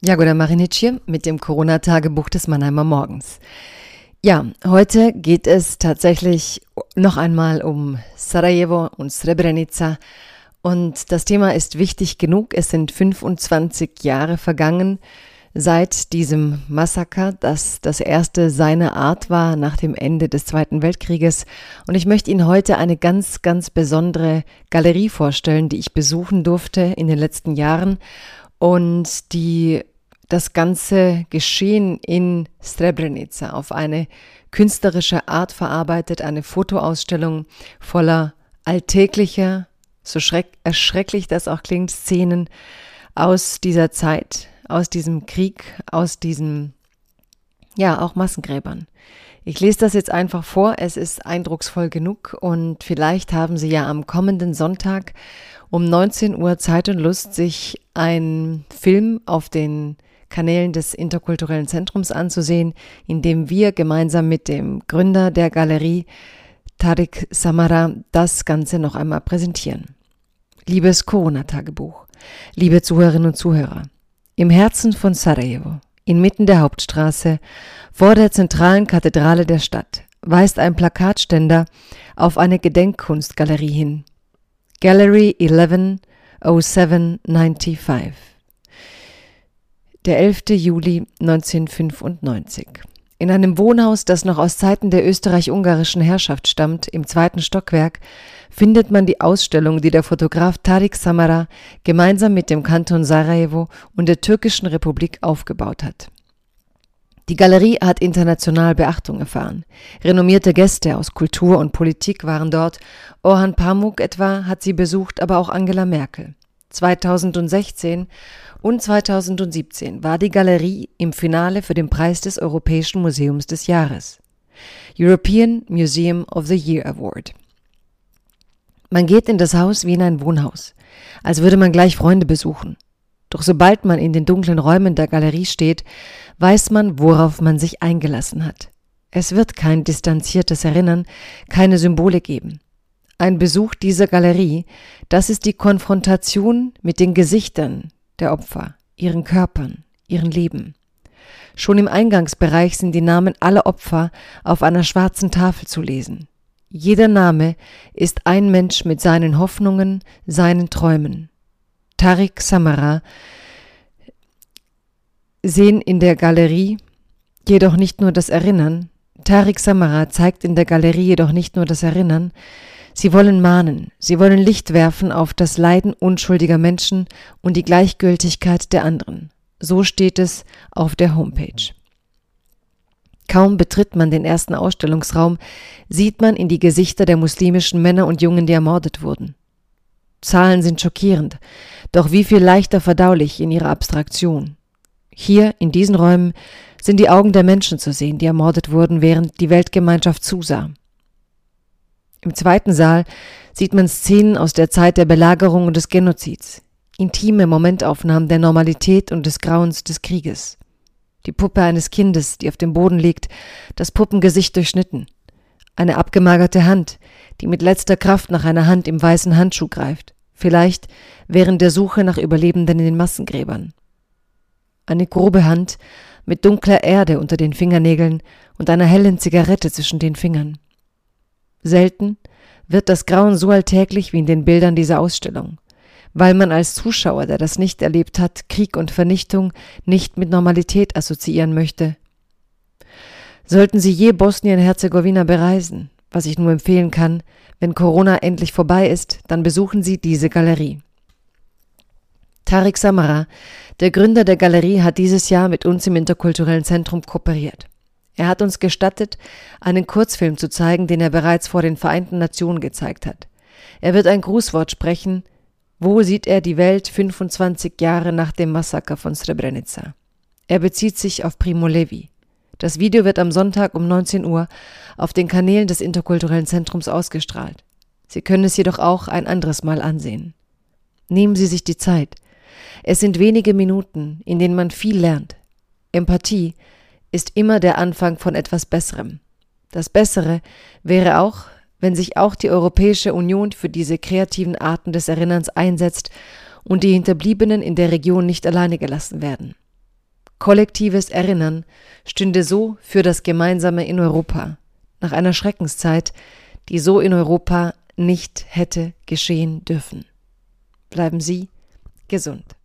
Jagoda Marinic hier mit dem Corona-Tagebuch des Mannheimer Morgens. Ja, heute geht es tatsächlich noch einmal um Sarajevo und Srebrenica. Und das Thema ist wichtig genug. Es sind 25 Jahre vergangen seit diesem Massaker, das das erste seiner Art war nach dem Ende des Zweiten Weltkrieges. Und ich möchte Ihnen heute eine ganz, ganz besondere Galerie vorstellen, die ich besuchen durfte in den letzten Jahren und die das ganze Geschehen in Srebrenica auf eine künstlerische Art verarbeitet, eine Fotoausstellung voller alltäglicher, so erschrecklich das auch klingt, Szenen aus dieser Zeit, aus diesem Krieg, aus diesem, ja, auch Massengräbern. Ich lese das jetzt einfach vor, es ist eindrucksvoll genug und vielleicht haben Sie ja am kommenden Sonntag um 19 Uhr Zeit und Lust, sich einen Film auf den Kanälen des Interkulturellen Zentrums anzusehen, in dem wir gemeinsam mit dem Gründer der Galerie Tariq Samara das Ganze noch einmal präsentieren. Liebes Corona-Tagebuch, liebe Zuhörerinnen und Zuhörer, im Herzen von Sarajevo, inmitten der Hauptstraße, vor der zentralen Kathedrale der Stadt, weist ein Plakatständer auf eine Gedenkkunstgalerie hin. Gallery 110795. Der 11. Juli 1995. In einem Wohnhaus, das noch aus Zeiten der österreich-ungarischen Herrschaft stammt, im zweiten Stockwerk, findet man die Ausstellung, die der Fotograf Tariq Samara gemeinsam mit dem Kanton Sarajevo und der türkischen Republik aufgebaut hat. Die Galerie hat international Beachtung erfahren. Renommierte Gäste aus Kultur und Politik waren dort. Orhan Pamuk etwa hat sie besucht, aber auch Angela Merkel. 2016 und 2017 war die Galerie im Finale für den Preis des Europäischen Museums des Jahres. European Museum of the Year Award. Man geht in das Haus wie in ein Wohnhaus, als würde man gleich Freunde besuchen. Doch sobald man in den dunklen Räumen der Galerie steht, weiß man, worauf man sich eingelassen hat. Es wird kein distanziertes Erinnern, keine Symbole geben. Ein Besuch dieser Galerie, das ist die Konfrontation mit den Gesichtern der Opfer, ihren Körpern, ihren Leben. Schon im Eingangsbereich sind die Namen aller Opfer auf einer schwarzen Tafel zu lesen. Jeder Name ist ein Mensch mit seinen Hoffnungen, seinen Träumen. Tariq Samara sehen in der Galerie jedoch nicht nur das Erinnern, Tariq Samara zeigt in der Galerie jedoch nicht nur das Erinnern, Sie wollen mahnen, sie wollen Licht werfen auf das Leiden unschuldiger Menschen und die Gleichgültigkeit der anderen. So steht es auf der Homepage. Kaum betritt man den ersten Ausstellungsraum, sieht man in die Gesichter der muslimischen Männer und Jungen, die ermordet wurden. Zahlen sind schockierend, doch wie viel leichter verdaulich in ihrer Abstraktion. Hier, in diesen Räumen, sind die Augen der Menschen zu sehen, die ermordet wurden, während die Weltgemeinschaft zusah. Im zweiten Saal sieht man Szenen aus der Zeit der Belagerung und des Genozids, intime Momentaufnahmen der Normalität und des Grauens des Krieges. Die Puppe eines Kindes, die auf dem Boden liegt, das Puppengesicht durchschnitten. Eine abgemagerte Hand, die mit letzter Kraft nach einer Hand im weißen Handschuh greift, vielleicht während der Suche nach Überlebenden in den Massengräbern. Eine grobe Hand mit dunkler Erde unter den Fingernägeln und einer hellen Zigarette zwischen den Fingern. Selten wird das Grauen so alltäglich wie in den Bildern dieser Ausstellung, weil man als Zuschauer, der das nicht erlebt hat, Krieg und Vernichtung nicht mit Normalität assoziieren möchte. Sollten Sie je Bosnien-Herzegowina bereisen, was ich nur empfehlen kann, wenn Corona endlich vorbei ist, dann besuchen Sie diese Galerie. Tariq Samara, der Gründer der Galerie, hat dieses Jahr mit uns im Interkulturellen Zentrum kooperiert. Er hat uns gestattet, einen Kurzfilm zu zeigen, den er bereits vor den Vereinten Nationen gezeigt hat. Er wird ein Grußwort sprechen. Wo sieht er die Welt 25 Jahre nach dem Massaker von Srebrenica? Er bezieht sich auf Primo Levi, Das Video wird am Sonntag um 19 Uhr auf den Kanälen des Interkulturellen Zentrums ausgestrahlt. Sie können es jedoch auch ein anderes Mal ansehen. Nehmen Sie sich die Zeit. Es sind wenige Minuten, in denen man viel lernt. Empathie ist immer der Anfang von etwas Besserem. Das Bessere wäre auch, wenn sich auch die Europäische Union für diese kreativen Arten des Erinnerns einsetzt und die Hinterbliebenen in der Region nicht alleine gelassen werden. Kollektives Erinnern stünde so für das Gemeinsame in Europa, nach einer Schreckenszeit, die so in Europa nicht hätte geschehen dürfen. Bleiben Sie gesund.